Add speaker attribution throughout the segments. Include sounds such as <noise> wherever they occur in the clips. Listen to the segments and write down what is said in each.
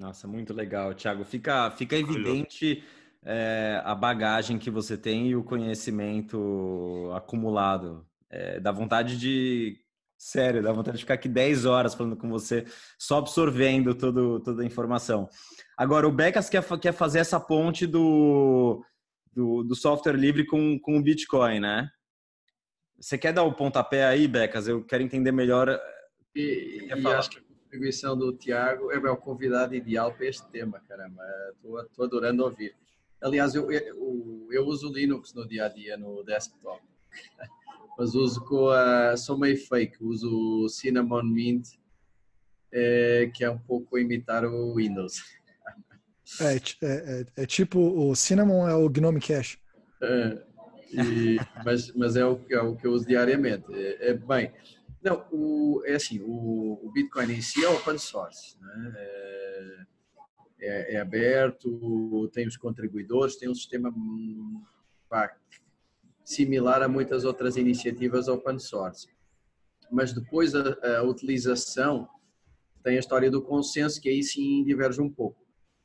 Speaker 1: Nossa, muito legal, Thiago. Fica, fica evidente é, a bagagem que você tem e o conhecimento acumulado. É, dá vontade de. Sério, dá vontade de ficar aqui 10 horas falando com você, só absorvendo todo, toda a informação. Agora, o Becas quer, quer fazer essa ponte do, do, do software livre com, com o Bitcoin, né? Você quer dar o pontapé aí, Becas? Eu quero entender melhor.
Speaker 2: E, e acho que contribuição do Tiago é o convidado ideal para este tema, caramba. Estou adorando ouvir. Aliás, eu, eu, eu uso Linux no dia a dia no desktop, <laughs> mas uso com a. Sou meio fake, uso o Cinnamon Mint, é, que é um pouco imitar o Windows.
Speaker 3: É, é, é, é tipo o Cinnamon é o Gnome Cache.
Speaker 2: É, e, mas, mas é, o, é o que eu uso diariamente. É, é bem, não, o, é assim, o, o, Bitcoin em si é open source, né? é, é, é, aberto, tem os contribuidores, tem um sistema pá, similar a muitas outras iniciativas open source. Mas depois a, a, utilização tem a história do consenso, que aí sim diverge um pouco.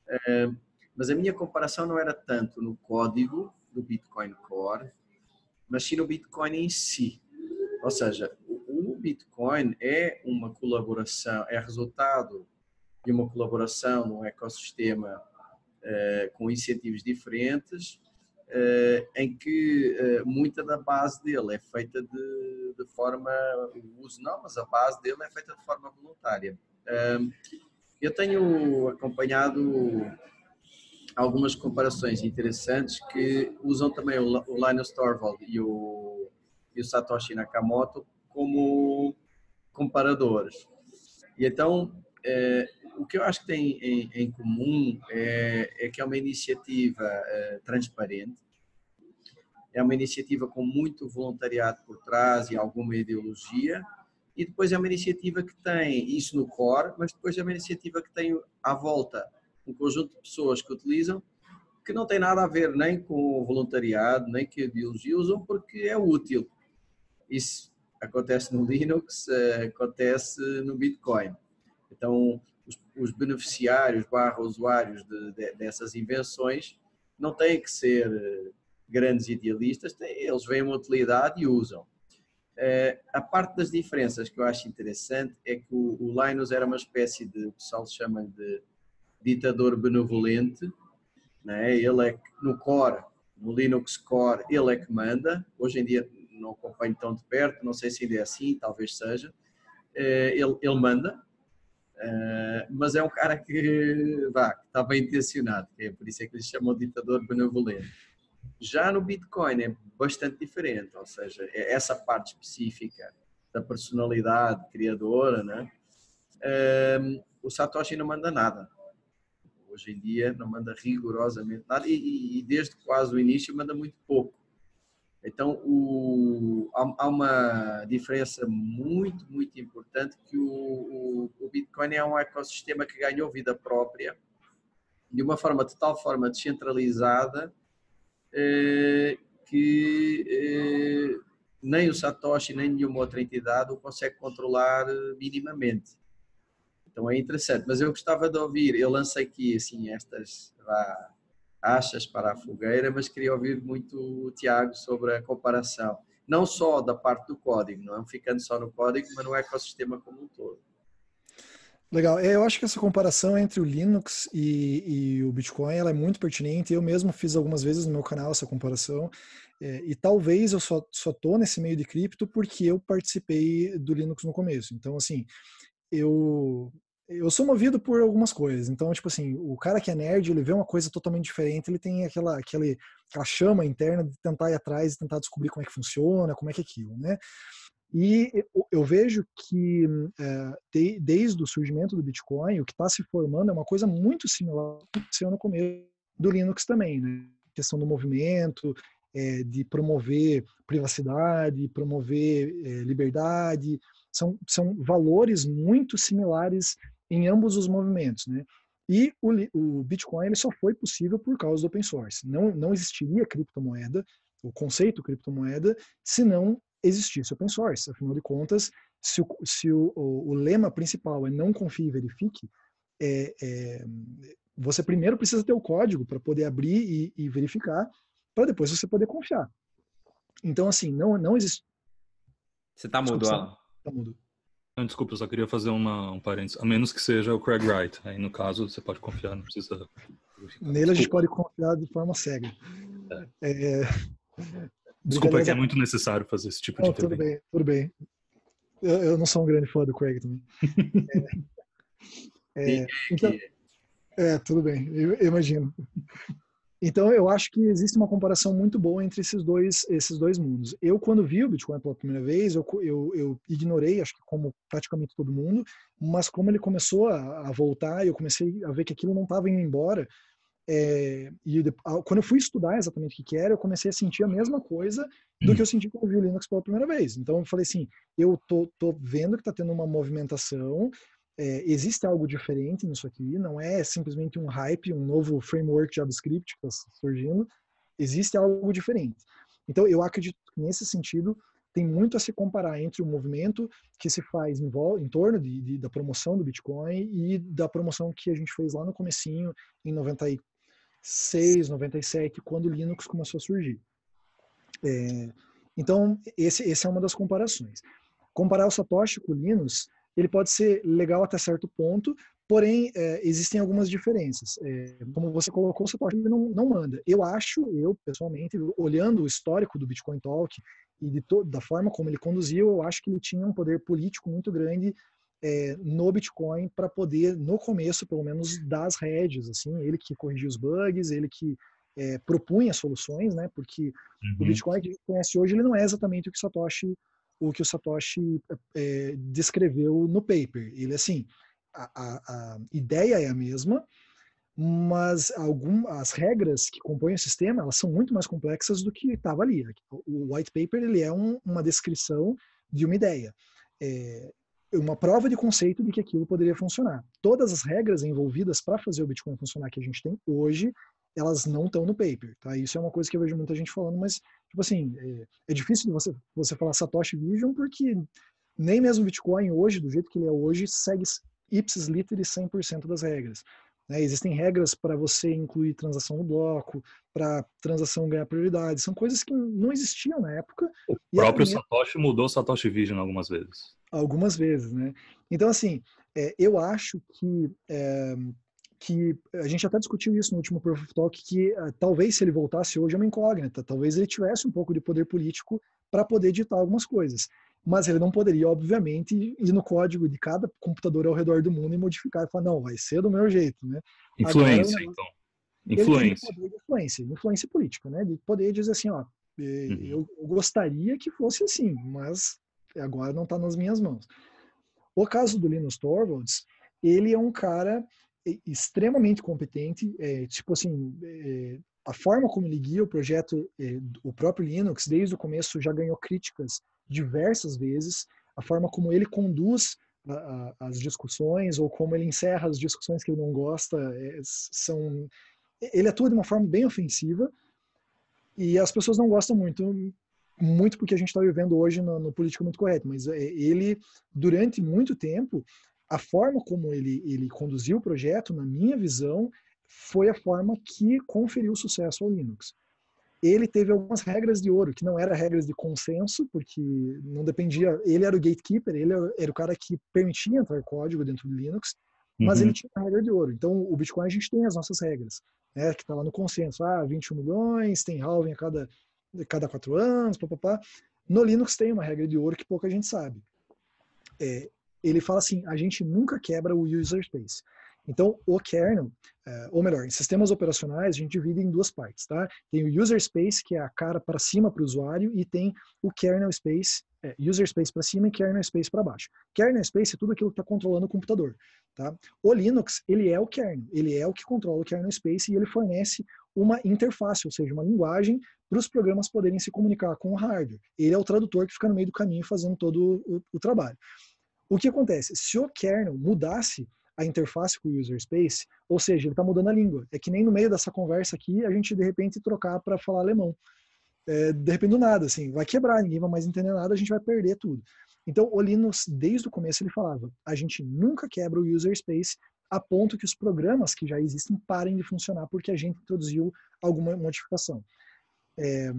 Speaker 2: É, mas a minha comparação não era tanto no código do Bitcoin Core, mas sim no Bitcoin em si. Ou seja, Bitcoin é uma colaboração, é resultado de uma colaboração num ecossistema uh, com incentivos diferentes, uh, em que uh, muita da base dele é feita de, de forma, o uso não, mas a base dele é feita de forma voluntária. eu tenho acompanhado algumas comparações interessantes que usam também o Linus Torvald e o, e o Satoshi Nakamoto como comparadores. E então, é, o que eu acho que tem em, em comum é, é, que é uma iniciativa é, transparente, é uma iniciativa com muito voluntariado por trás e alguma ideologia, e depois é uma iniciativa que tem isso no core, mas depois é uma iniciativa que tem à volta um conjunto de pessoas que utilizam que não tem nada a ver nem com o voluntariado, nem a ideologia, usam porque é útil. Isso acontece no Linux, eh, acontece no Bitcoin. Então, os, os beneficiários barra usuários de, de, dessas invenções não têm que ser eh, grandes idealistas, têm, eles veem uma utilidade e usam. Uh, a parte das diferenças que eu acho interessante é que o, o Linus era uma espécie de, o pessoal chama de ditador benevolente, né? ele é no core, no Linux Core, ele é que manda. Hoje em dia não acompanho tão de perto, não sei se ainda é assim, talvez seja. Eh, ele, ele manda, eh, mas é um cara que, vá, está bem intencionado, é por isso é que lhe chamam ditador benevolente. Já no Bitcoin é bastante diferente, ou seja, é essa parte específica da personalidade criadora, né? Eh, o Satoshi não manda nada Hoje em dia não manda rigorosamente nada e, e desde quase o início manda muito pouco. Então o, há, há, uma diferença muito, muito importante que o, o, o, Bitcoin é um ecossistema que ganhou vida própria de uma forma de tal forma descentralizada eh, que eh, nem o Satoshi nem nenhuma outra entidade o consegue controlar minimamente. Então é interessante, mas eu gostava de ouvir, eu lancei aqui assim estas achas para a fogueira, mas queria ouvir muito o Tiago sobre a comparação, não só da parte do código, não ficando só no código, mas no ecossistema como um todo.
Speaker 3: Legal, é, eu acho que essa comparação entre o Linux e, e o Bitcoin ela é muito pertinente. Eu mesmo fiz algumas vezes no meu canal essa comparação. É, e talvez eu só, só tô nesse meio de cripto porque eu participei do Linux no começo. Então, assim, eu eu sou movido por algumas coisas. Então, tipo assim, o cara que é nerd, ele vê uma coisa totalmente diferente, ele tem aquela, aquela, aquela chama interna de tentar ir atrás e tentar descobrir como é que funciona, como é que é aquilo, né? E eu vejo que é, desde o surgimento do Bitcoin, o que está se formando é uma coisa muito similar ao que aconteceu no começo do Linux também, né? A questão do movimento, é, de promover privacidade, promover é, liberdade, são, são valores muito similares em ambos os movimentos, né? E o, o Bitcoin ele só foi possível por causa do open source. Não, não existiria criptomoeda, o conceito criptomoeda, se não existisse open source. Afinal de contas, se o, se o, o, o lema principal é não confie e verifique, é, é, você primeiro precisa ter o código para poder abrir e, e verificar, para depois você poder confiar. Então, assim, não, não existe.
Speaker 1: Você tá mudo, Alan.
Speaker 3: Tá mudo.
Speaker 4: Não, desculpa, eu só queria fazer uma, um parênteses. A menos que seja o Craig Wright. Aí, no caso, você pode confiar, não precisa.
Speaker 3: Nele a gente pode confiar de forma cega. É. É...
Speaker 4: Desculpa, é que é muito necessário fazer esse tipo
Speaker 3: não,
Speaker 4: de
Speaker 3: Tudo bem, tudo bem. Eu, eu, não sou um grande fã do Craig também. <laughs> é, é, então, é, tudo bem, eu, eu imagino. Então, eu acho que existe uma comparação muito boa entre esses dois, esses dois mundos. Eu, quando vi o Bitcoin pela primeira vez, eu, eu, eu ignorei, acho que como praticamente todo mundo, mas como ele começou a, a voltar, eu comecei a ver que aquilo não estava indo embora. É, e quando eu fui estudar exatamente o que, era, eu comecei a sentir a mesma coisa do que eu senti quando eu vi o Linux pela primeira vez. Então, eu falei assim: eu tô, tô vendo que está tendo uma movimentação, é, existe algo diferente nisso aqui, não é simplesmente um hype, um novo framework JavaScript que está surgindo, existe algo diferente. Então, eu acredito que nesse sentido tem muito a se comparar entre o movimento que se faz em, em torno de, de, da promoção do Bitcoin e da promoção que a gente fez lá no comecinho, em 96, 97, quando o Linux começou a surgir. É, então, esse, esse é uma das comparações. Comparar o Satoshi com o Linux ele pode ser legal até certo ponto, porém é, existem algumas diferenças. É, como você colocou, o Satoshi não, não manda. Eu acho, eu pessoalmente, olhando o histórico do Bitcoin Talk e de da forma como ele conduziu, eu acho que ele tinha um poder político muito grande é, no Bitcoin para poder, no começo, pelo menos, dar as rédeas. Assim, ele que corrigia os bugs, ele que é, propunha soluções, né? Porque uhum. o Bitcoin que a gente conhece hoje ele não é exatamente o que Satoshi o que o Satoshi é, descreveu no paper. Ele, assim, a, a, a ideia é a mesma, mas algum, as regras que compõem o sistema elas são muito mais complexas do que estava ali. O white paper ele é um, uma descrição de uma ideia, é uma prova de conceito de que aquilo poderia funcionar. Todas as regras envolvidas para fazer o Bitcoin funcionar que a gente tem hoje, elas não estão no paper, tá? Isso é uma coisa que eu vejo muita gente falando, mas, tipo assim, é, é difícil você, você falar Satoshi Vision porque nem mesmo o Bitcoin hoje, do jeito que ele é hoje, segue ipsis literis 100% das regras. Né? Existem regras para você incluir transação no bloco, para transação ganhar prioridade, são coisas que não existiam na época.
Speaker 4: O próprio primeira... Satoshi mudou Satoshi Vision algumas vezes.
Speaker 3: Algumas vezes, né? Então, assim, é, eu acho que é, que a gente até discutiu isso no último Proof of Talk, que uh, talvez se ele voltasse hoje é uma incógnita, talvez ele tivesse um pouco de poder político para poder editar algumas coisas. Mas ele não poderia, obviamente, ir no código de cada computador ao redor do mundo e modificar e falar, não, vai ser do meu jeito, né?
Speaker 4: Influência, Agora, então. Influência.
Speaker 3: Influência, influência política, né? De poder dizer assim, ó, eh, uhum. eu, eu gostaria que fosse assim, mas agora não está nas minhas mãos. O caso do Linus Torvalds, ele é um cara extremamente competente, é, tipo assim, é, a forma como ele guia o projeto, é, o próprio Linux, desde o começo já ganhou críticas diversas vezes, a forma como ele conduz a, a, as discussões ou como ele encerra as discussões que ele não gosta, é, são, ele atua de uma forma bem ofensiva e as pessoas não gostam muito, muito porque a gente está vivendo hoje no, no politicamente correto, mas é, ele, durante muito tempo, a forma como ele, ele conduziu o projeto, na minha visão, foi a forma que conferiu sucesso ao Linux. Ele teve algumas regras de ouro, que não eram regras de consenso, porque não dependia. Ele era o gatekeeper, ele era o cara que permitia entrar código dentro do Linux, mas uhum. ele tinha a regra de ouro. Então, o Bitcoin a gente tem as nossas regras, né, que está lá no consenso. Ah, 21 milhões, tem halving a cada, a cada quatro anos, papapá. No Linux tem uma regra de ouro que pouca gente sabe. É, ele fala assim, a gente nunca quebra o user space. Então, o kernel, é, ou melhor, em sistemas operacionais, a gente divide em duas partes, tá? Tem o user space, que é a cara para cima para o usuário, e tem o kernel space, é, user space para cima e kernel space para baixo. Kernel space é tudo aquilo que está controlando o computador, tá? O Linux, ele é o kernel, ele é o que controla o kernel space e ele fornece uma interface, ou seja, uma linguagem para os programas poderem se comunicar com o hardware. Ele é o tradutor que fica no meio do caminho fazendo todo o, o trabalho. O que acontece? Se o kernel mudasse a interface com o user space, ou seja, ele está mudando a língua. É que nem no meio dessa conversa aqui, a gente de repente trocar para falar alemão. É, de repente do nada, assim, vai quebrar, ninguém vai mais entender nada, a gente vai perder tudo. Então, o Linux, desde o começo, ele falava: a gente nunca quebra o user space a ponto que os programas que já existem parem de funcionar porque a gente introduziu alguma modificação. É,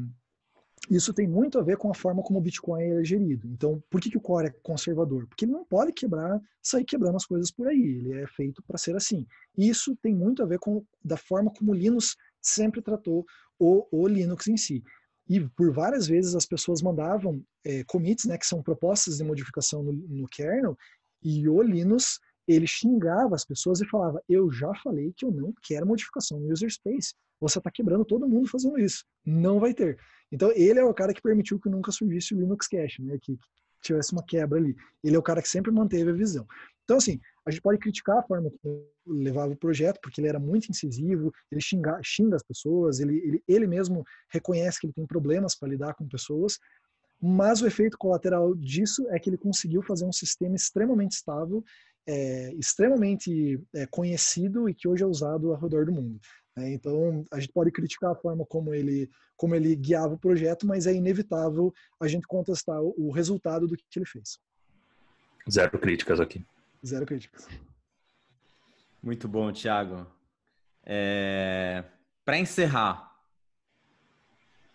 Speaker 3: isso tem muito a ver com a forma como o Bitcoin é gerido. Então, por que, que o core é conservador? Porque ele não pode quebrar, sair quebrando as coisas por aí. Ele é feito para ser assim. Isso tem muito a ver com da forma como o Linux sempre tratou o, o Linux em si. E por várias vezes as pessoas mandavam é, commits, né, que são propostas de modificação no, no kernel, e o Linux ele xingava as pessoas e falava: Eu já falei que eu não quero modificação no user space. Você está quebrando todo mundo fazendo isso. Não vai ter. Então, ele é o cara que permitiu que nunca surgisse o Linux Cache, né? que, que tivesse uma quebra ali. Ele é o cara que sempre manteve a visão. Então, assim, a gente pode criticar a forma como levava o projeto, porque ele era muito incisivo, ele xinga, xinga as pessoas, ele, ele, ele mesmo reconhece que ele tem problemas para lidar com pessoas, mas o efeito colateral disso é que ele conseguiu fazer um sistema extremamente estável, é, extremamente é, conhecido e que hoje é usado ao redor do mundo. Né? Então, a gente pode criticar a forma como ele, como ele guiava o projeto, mas é inevitável a gente contestar o, o resultado do que ele fez.
Speaker 4: Zero críticas aqui.
Speaker 3: Zero críticas.
Speaker 1: Muito bom, Thiago. É... Para encerrar,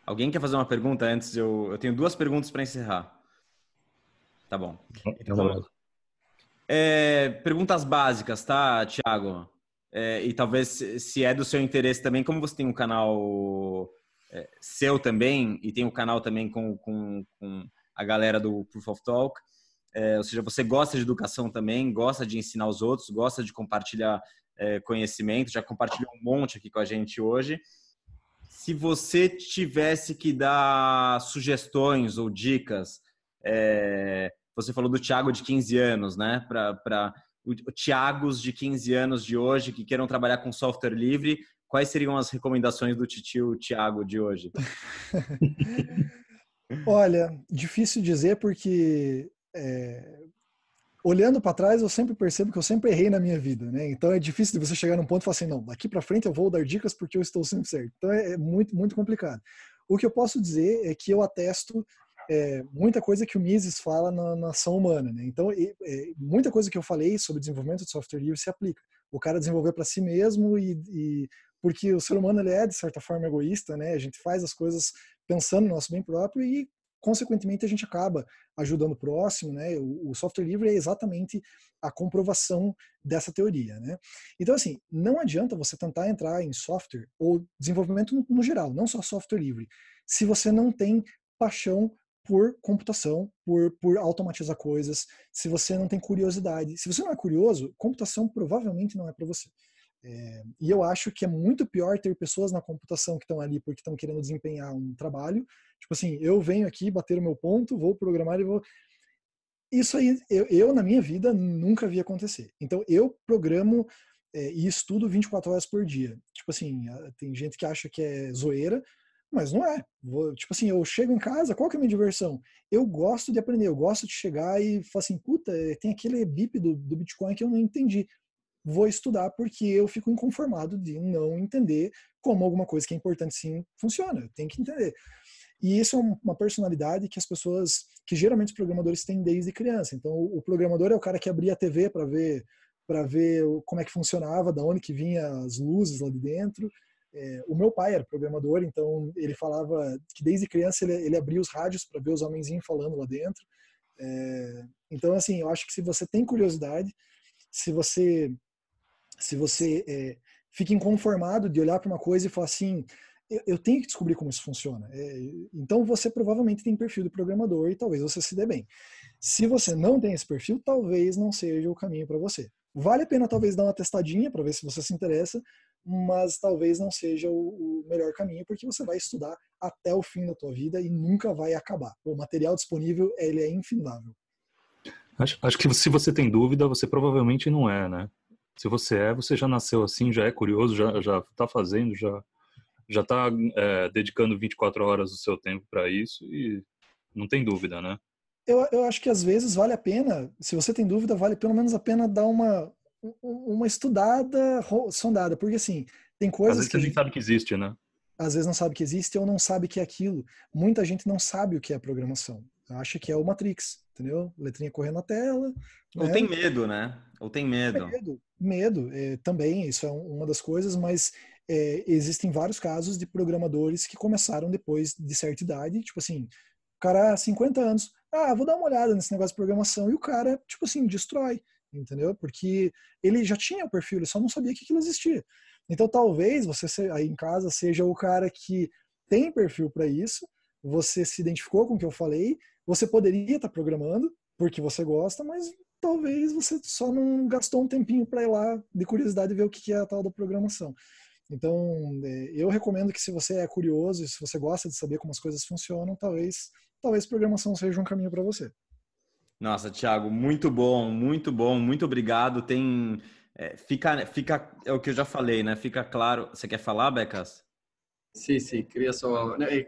Speaker 1: alguém quer fazer uma pergunta antes? Eu, eu tenho duas perguntas para encerrar. Tá bom. Então, é, perguntas básicas, tá, Thiago? É, e talvez, se é do seu interesse também, como você tem um canal é, seu também, e tem um canal também com, com, com a galera do Proof of Talk, é, ou seja, você gosta de educação também, gosta de ensinar os outros, gosta de compartilhar é, conhecimento, já compartilhou um monte aqui com a gente hoje. Se você tivesse que dar sugestões ou dicas, é, você falou do Thiago de 15 anos, né? Para o Thiagos de 15 anos de hoje que queiram trabalhar com software livre, quais seriam as recomendações do titio Thiago de hoje? <laughs>
Speaker 3: Olha, difícil dizer porque é, olhando para trás, eu sempre percebo que eu sempre errei na minha vida, né? Então é difícil de você chegar num ponto e falar assim, não, daqui para frente eu vou dar dicas porque eu estou sempre certo. Então é, é muito, muito complicado. O que eu posso dizer é que eu atesto é, muita coisa que o Mises fala na, na ação humana, né? Então é, muita coisa que eu falei sobre desenvolvimento de software livre se aplica. O cara desenvolver para si mesmo e, e porque o ser humano ele é de certa forma egoísta, né? A gente faz as coisas pensando no nosso bem próprio e consequentemente a gente acaba ajudando o próximo, né? O, software livre é exatamente a comprovação dessa teoria, né? Então assim, não adianta você tentar entrar em software ou desenvolvimento no, no geral, não só software livre, se você não tem paixão por computação, por, por automatizar coisas, se você não tem curiosidade. Se você não é curioso, computação provavelmente não é para você. É, e eu acho que é muito pior ter pessoas na computação que estão ali porque estão querendo desempenhar um trabalho. Tipo assim, eu venho aqui bater o meu ponto, vou programar e vou. Isso aí, eu, eu na minha vida nunca vi acontecer. Então eu programo é, e estudo 24 horas por dia. Tipo assim, tem gente que acha que é zoeira, mas não é. Vou, tipo assim, eu chego em casa, qual que é a minha diversão? Eu gosto de aprender, eu gosto de chegar e falar assim, puta, tem aquele BIP do, do Bitcoin que eu não entendi vou estudar porque eu fico inconformado de não entender como alguma coisa que é importante sim funciona. Tenho que entender. E isso é uma personalidade que as pessoas, que geralmente os programadores têm desde criança. Então, o programador é o cara que abria a TV para ver para ver como é que funcionava, da onde que vinha as luzes lá de dentro. É, o meu pai era programador, então ele falava que desde criança ele, ele abria os rádios para ver os homenzinhos falando lá dentro. É, então, assim, eu acho que se você tem curiosidade, se você se você é, fica inconformado de olhar para uma coisa e falar assim, eu, eu, tenho que descobrir como isso funciona. É, então você provavelmente tem perfil de programador e talvez você se dê bem. Se você não tem esse perfil, talvez não seja o caminho para você. Vale a pena talvez dar uma testadinha para ver se você se interessa, mas talvez não seja o, o, melhor caminho porque você vai estudar até o fim da tua vida e nunca vai acabar. O material disponível ele é infindável.
Speaker 4: Acho, acho que se você tem dúvida, você provavelmente não é, né? Se você é, você já nasceu assim, já é curioso, já já está fazendo, já já está é, dedicando 24 horas do seu tempo para isso e não tem dúvida, né?
Speaker 3: Eu, eu acho que às vezes vale a pena, se você tem dúvida, vale pelo menos a pena dar uma uma estudada, sondada, porque assim, tem coisas
Speaker 4: às vezes que a gente sabe que existe, né?
Speaker 3: Às vezes não sabe que existe ou não sabe que é aquilo. Muita gente não sabe o que é programação. Acha que é o Matrix. entendeu? Letrinha correndo na tela.
Speaker 1: Ou né? tem medo, né? Ou tem medo.
Speaker 3: Medo, medo é, também, isso é uma das coisas, mas é, existem vários casos de programadores que começaram depois de certa idade, tipo assim, o cara, 50 anos, ah, vou dar uma olhada nesse negócio de programação, e o cara, tipo assim, destrói, entendeu? Porque ele já tinha o perfil, ele só não sabia que aquilo existia. Então talvez você aí em casa seja o cara que tem perfil para isso, você se identificou com o que eu falei, você poderia estar tá programando porque você gosta, mas talvez você só não gastou um tempinho para ir lá de curiosidade ver o que é a tal da programação. Então, é, eu recomendo que se você é curioso, se você gosta de saber como as coisas funcionam, talvez, talvez programação seja um caminho para você.
Speaker 1: Nossa, Thiago, muito bom, muito bom, muito obrigado. Tem, é, fica, fica, é o que eu já falei, né? Fica claro. Você quer falar, Becas?
Speaker 2: Sim, sim. Queria só, é,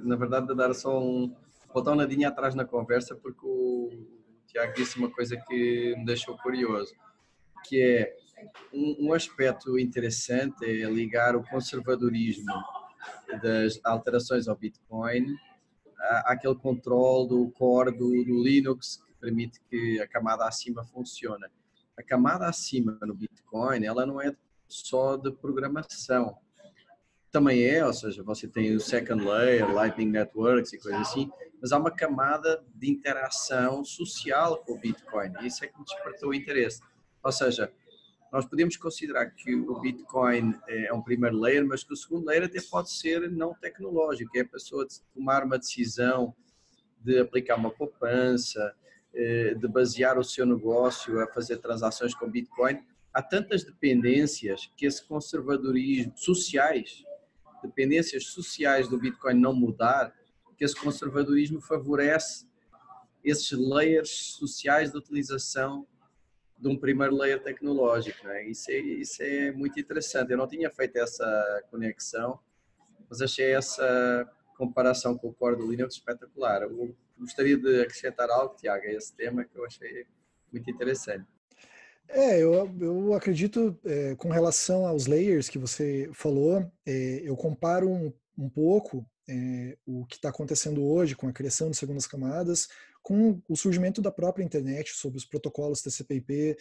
Speaker 2: na verdade, dar só um um nadinha atrás na conversa, porque o Tiago disse uma coisa que me deixou curioso, que é um, um aspecto interessante é ligar o conservadorismo das alterações ao Bitcoin àquele controle do core do, do, Linux que permite que a camada acima funcione. A camada acima no Bitcoin, ela não é só de programação. Também é, ou seja, você tem o second layer, Lightning Networks e coisas assim, mas há uma camada de interação social com o Bitcoin. E isso é que me despertou o interesse. Ou seja, nós podemos considerar que o Bitcoin é um primeiro layer, mas que o segundo layer até pode ser não tecnológico, é a pessoa de tomar uma decisão de aplicar uma poupança, eh, de basear o seu negócio a fazer transações com Bitcoin. Há tantas dependências que esse conservadorismo sociais, dependências sociais do Bitcoin não mudar, que esse conservadorismo favorece esses layers sociais de utilização de um primeiro layer tecnológico. Né? Isso, é, isso é muito interessante. Eu não tinha feito essa conexão, mas achei essa comparação com o core do Linux espetacular. Eu gostaria de acrescentar algo, Tiago, a esse tema que eu achei muito interessante.
Speaker 3: É, eu, eu acredito, é, com relação aos layers que você falou, é, eu comparo um, um pouco é, o que está acontecendo hoje com a criação de segundas camadas, com o surgimento da própria internet sobre os protocolos TCP/IP.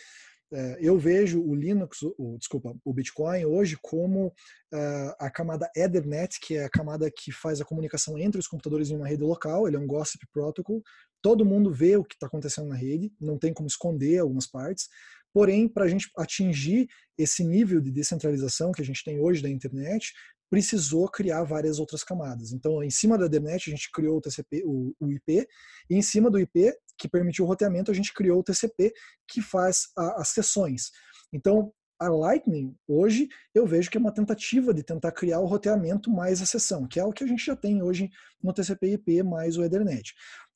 Speaker 3: É, eu vejo o Linux, o, desculpa, o Bitcoin hoje como uh, a camada Ethernet, que é a camada que faz a comunicação entre os computadores em uma rede local. Ele é um gossip protocol. Todo mundo vê o que está acontecendo na rede, não tem como esconder algumas partes. Porém, para a gente atingir esse nível de descentralização que a gente tem hoje da internet, precisou criar várias outras camadas. Então, em cima da DNet, a gente criou o TCP, o, o IP, e em cima do IP, que permitiu o roteamento, a gente criou o TCP, que faz a, as sessões. Então, a Lightning, hoje, eu vejo que é uma tentativa de tentar criar o roteamento mais a sessão, que é o que a gente já tem hoje no TCP/IP mais o Ethernet.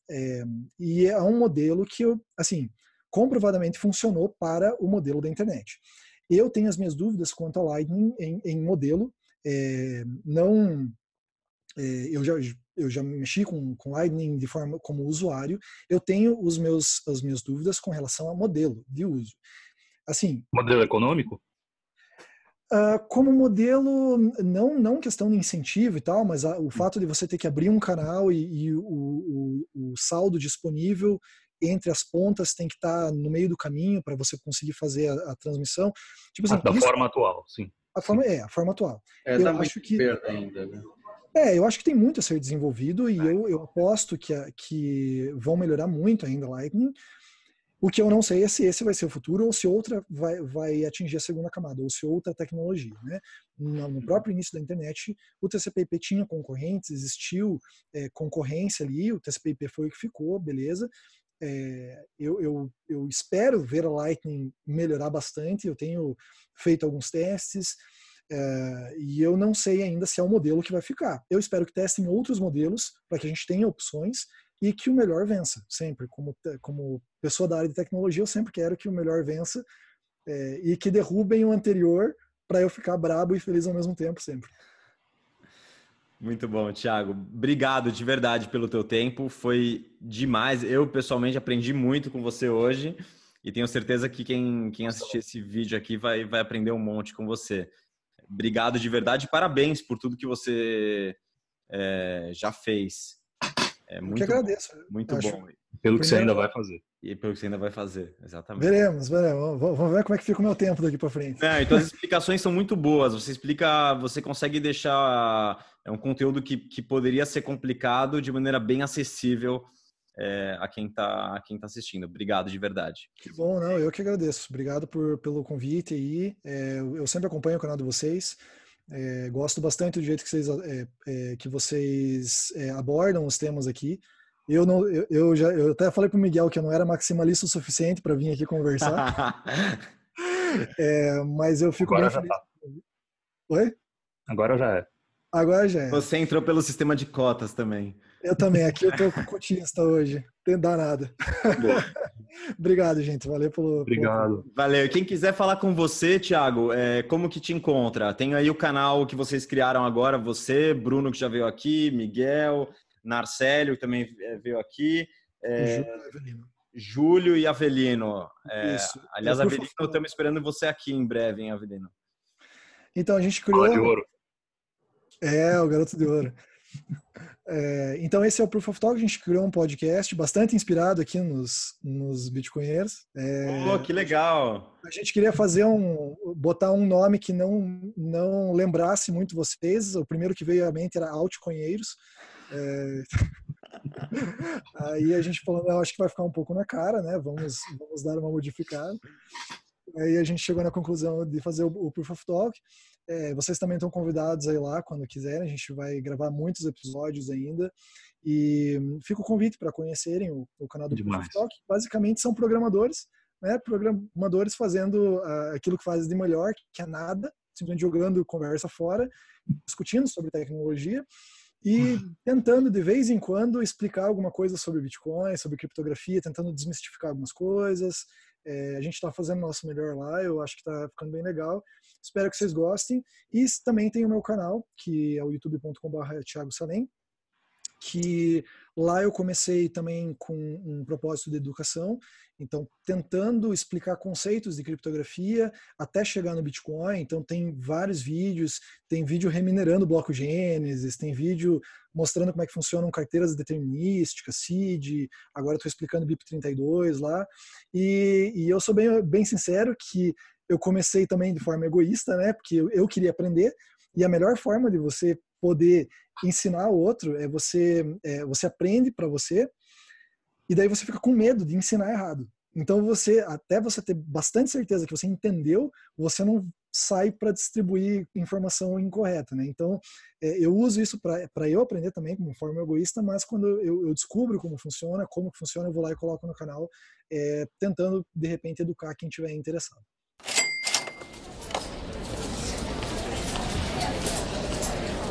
Speaker 3: É, e é um modelo que, assim, comprovadamente funcionou para o modelo da internet. Eu tenho as minhas dúvidas quanto a Lightning em, em modelo, é, não é, eu já eu já mexi com, com Lightning de forma como usuário, eu tenho os meus as minhas dúvidas com relação ao modelo de uso. Assim,
Speaker 4: modelo econômico?
Speaker 3: Uh, como modelo, não não questão de incentivo e tal, mas a, o hum. fato de você ter que abrir um canal e, e o, o, o, saldo disponível entre as pontas tem que estar no meio do caminho para você conseguir fazer a, a transmissão.
Speaker 4: Tipo assim, da isso, forma atual, sim.
Speaker 3: A forma, é, a forma atual.
Speaker 2: É, eu acho que ainda, né?
Speaker 3: É, eu acho que tem muito a ser desenvolvido e é. eu, eu aposto que, que vão melhorar muito ainda Lightning. O que eu não sei é se esse vai ser o futuro ou se outra vai, vai atingir a segunda camada, ou se outra tecnologia. Né? No, no próprio início da internet, o TCP/IP tinha concorrentes, existiu é, concorrência ali, o TCP/IP foi o que ficou, beleza. É, eu, eu, eu, espero ver a Lightning melhorar bastante. Eu tenho feito alguns testes é, e eu não sei ainda se é o modelo que vai ficar. Eu espero que testem outros modelos para que a gente tenha opções e que o melhor vença. Sempre, como, como pessoa da área de tecnologia, eu sempre quero que o melhor vença é, e que derrubem o anterior para eu ficar brabo e feliz ao mesmo tempo, sempre.
Speaker 1: Muito bom, Thiago. Obrigado de verdade pelo teu tempo. Foi demais. Eu, pessoalmente, aprendi muito com você hoje e tenho certeza que quem, quem assistir esse vídeo aqui vai, vai aprender um monte com você. Obrigado de verdade parabéns por tudo que você é, já fez. É muito
Speaker 3: eu que agradeço.
Speaker 1: Muito Acho... bom.
Speaker 4: Pelo que você ainda vai fazer.
Speaker 1: E pelo que você ainda vai fazer, exatamente.
Speaker 3: Veremos, veremos. Vamos ver como é que fica o meu tempo daqui para frente.
Speaker 1: É, então as explicações são muito boas. Você explica, você consegue deixar é um conteúdo que, que poderia ser complicado de maneira bem acessível é, a quem está quem tá assistindo. Obrigado de verdade.
Speaker 3: Que bom, não, eu que agradeço. Obrigado por, pelo convite aí. É, eu sempre acompanho o canal de vocês. É, gosto bastante do jeito que vocês, é, é, que vocês é, abordam os temas aqui. Eu não, eu, eu, já, eu até falei para o Miguel que eu não era maximalista o suficiente para vir aqui conversar. <laughs> mas eu fico
Speaker 4: Agora
Speaker 3: bem feliz.
Speaker 4: Tá.
Speaker 3: Oi?
Speaker 4: Agora já é.
Speaker 3: Agora já é.
Speaker 1: Você entrou pelo sistema de cotas também.
Speaker 3: Eu também. Aqui eu tô cotista hoje. Não dá nada. <laughs> Obrigado, gente. Valeu pelo.
Speaker 4: Obrigado.
Speaker 1: Pelo... Valeu. Quem quiser falar com você, Thiago, é, como que te encontra? Tem aí o canal que vocês criaram agora, você, Bruno, que já veio aqui, Miguel, Narcélio, que também é, veio aqui. É, Júlio e Avelino. É, Isso. Aliás, é, Avelino, estamos esperando você aqui em breve, hein, Avelino?
Speaker 3: Então, a gente criou.
Speaker 4: de ouro.
Speaker 3: É, o garoto de ouro. É, então esse é o Proof of Talk, a gente criou um podcast bastante inspirado aqui nos, nos Bitcoinheiros. É,
Speaker 1: oh, que legal!
Speaker 3: A gente queria fazer um, botar um nome que não, não lembrasse muito vocês, o primeiro que veio à mente era Altcoinheiros. É, <laughs> aí a gente falou, eu acho que vai ficar um pouco na cara, né, vamos, vamos dar uma modificada. Aí a gente chegou na conclusão de fazer o, o Proof of Talk. É, vocês também estão convidados aí lá quando quiserem. A gente vai gravar muitos episódios ainda. E fica o convite para conhecerem o, o, canal do Proof of Talk. Basicamente são programadores, né? Programadores fazendo uh, aquilo que fazem de melhor, que é nada, simplesmente jogando conversa fora, discutindo sobre tecnologia e tentando de vez em quando explicar alguma coisa sobre Bitcoin, sobre criptografia, tentando desmistificar algumas coisas, é, a gente está fazendo o nosso melhor lá, eu acho que está ficando bem legal. Espero que vocês gostem. E também tem o meu canal, que é o youtube.com.br Salem, que lá eu comecei também com um propósito de educação, então tentando explicar conceitos de criptografia até chegar no Bitcoin. Então tem vários vídeos, tem vídeo remunerando bloco Gênesis, tem vídeo mostrando como é que funcionam carteiras determinísticas, CID, agora estou explicando BIP32 lá. E, e, eu sou bem, bem sincero que eu comecei também de forma egoísta, né? Porque eu, queria aprender, e a melhor forma de você poder ensinar o outro é você, é, você aprende para você, e daí você fica com medo de ensinar errado. Então você, até você ter bastante certeza que você entendeu, você não sai para distribuir informação incorreta, né? Então é, eu uso isso para eu aprender também como forma egoísta, mas quando eu, eu, descubro como funciona, como funciona, eu vou lá e coloco no canal, é, tentando de repente educar quem tiver interessado.